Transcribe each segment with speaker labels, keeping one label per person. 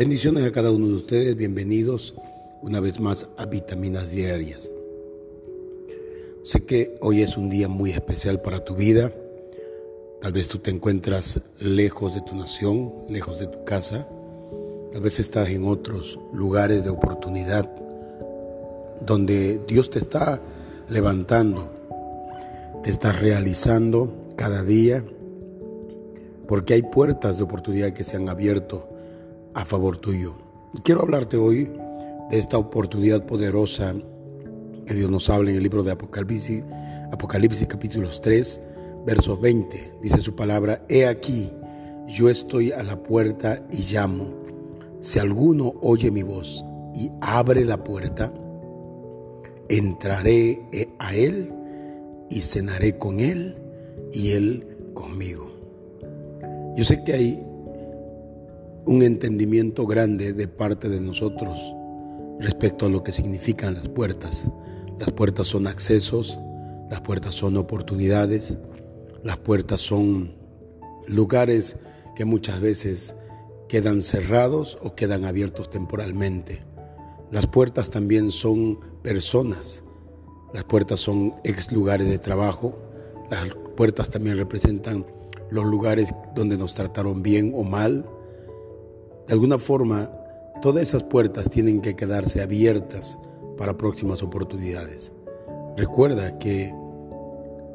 Speaker 1: Bendiciones a cada uno de ustedes, bienvenidos una vez más a Vitaminas Diarias. Sé que hoy es un día muy especial para tu vida. Tal vez tú te encuentras lejos de tu nación, lejos de tu casa. Tal vez estás en otros lugares de oportunidad donde Dios te está levantando, te está realizando cada día, porque hay puertas de oportunidad que se han abierto a favor tuyo. Y quiero hablarte hoy de esta oportunidad poderosa que Dios nos habla en el libro de Apocalipsis, Apocalipsis capítulos 3, versos 20. Dice su palabra, he aquí, yo estoy a la puerta y llamo. Si alguno oye mi voz y abre la puerta, entraré a él y cenaré con él y él conmigo. Yo sé que hay un entendimiento grande de parte de nosotros respecto a lo que significan las puertas. Las puertas son accesos, las puertas son oportunidades, las puertas son lugares que muchas veces quedan cerrados o quedan abiertos temporalmente. Las puertas también son personas, las puertas son ex lugares de trabajo, las puertas también representan los lugares donde nos trataron bien o mal, de alguna forma, todas esas puertas tienen que quedarse abiertas para próximas oportunidades. Recuerda que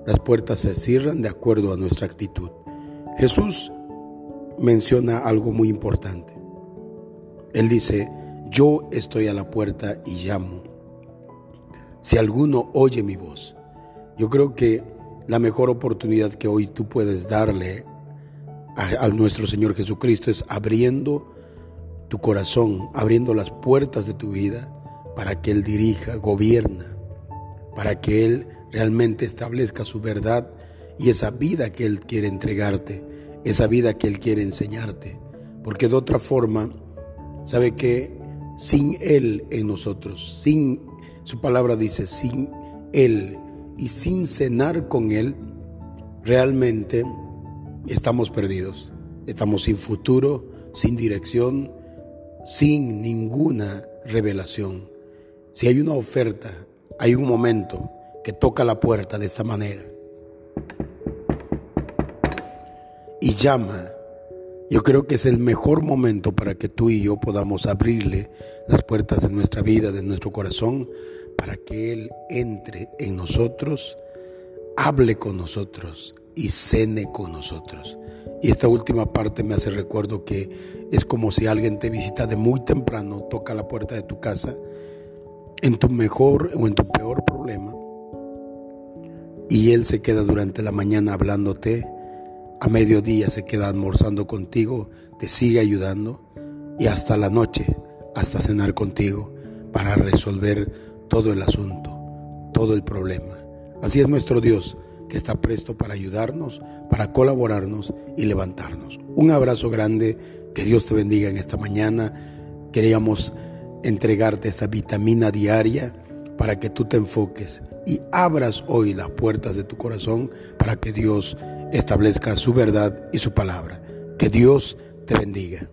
Speaker 1: las puertas se cierran de acuerdo a nuestra actitud. Jesús menciona algo muy importante. Él dice, yo estoy a la puerta y llamo. Si alguno oye mi voz, yo creo que la mejor oportunidad que hoy tú puedes darle a, a nuestro Señor Jesucristo es abriendo tu corazón, abriendo las puertas de tu vida para que Él dirija, gobierna, para que Él realmente establezca su verdad y esa vida que Él quiere entregarte, esa vida que Él quiere enseñarte. Porque de otra forma, sabe que sin Él en nosotros, sin, su palabra dice, sin Él y sin cenar con Él, realmente estamos perdidos. Estamos sin futuro, sin dirección, sin ninguna revelación. Si hay una oferta, hay un momento que toca la puerta de esta manera y llama, yo creo que es el mejor momento para que tú y yo podamos abrirle las puertas de nuestra vida, de nuestro corazón, para que Él entre en nosotros, hable con nosotros y cene con nosotros. Y esta última parte me hace recuerdo que es como si alguien te visita de muy temprano, toca la puerta de tu casa, en tu mejor o en tu peor problema, y él se queda durante la mañana hablándote, a mediodía se queda almorzando contigo, te sigue ayudando, y hasta la noche, hasta cenar contigo, para resolver todo el asunto, todo el problema. Así es nuestro Dios que está presto para ayudarnos, para colaborarnos y levantarnos. Un abrazo grande, que Dios te bendiga en esta mañana. Queríamos entregarte esta vitamina diaria para que tú te enfoques y abras hoy las puertas de tu corazón para que Dios establezca su verdad y su palabra. Que Dios te bendiga.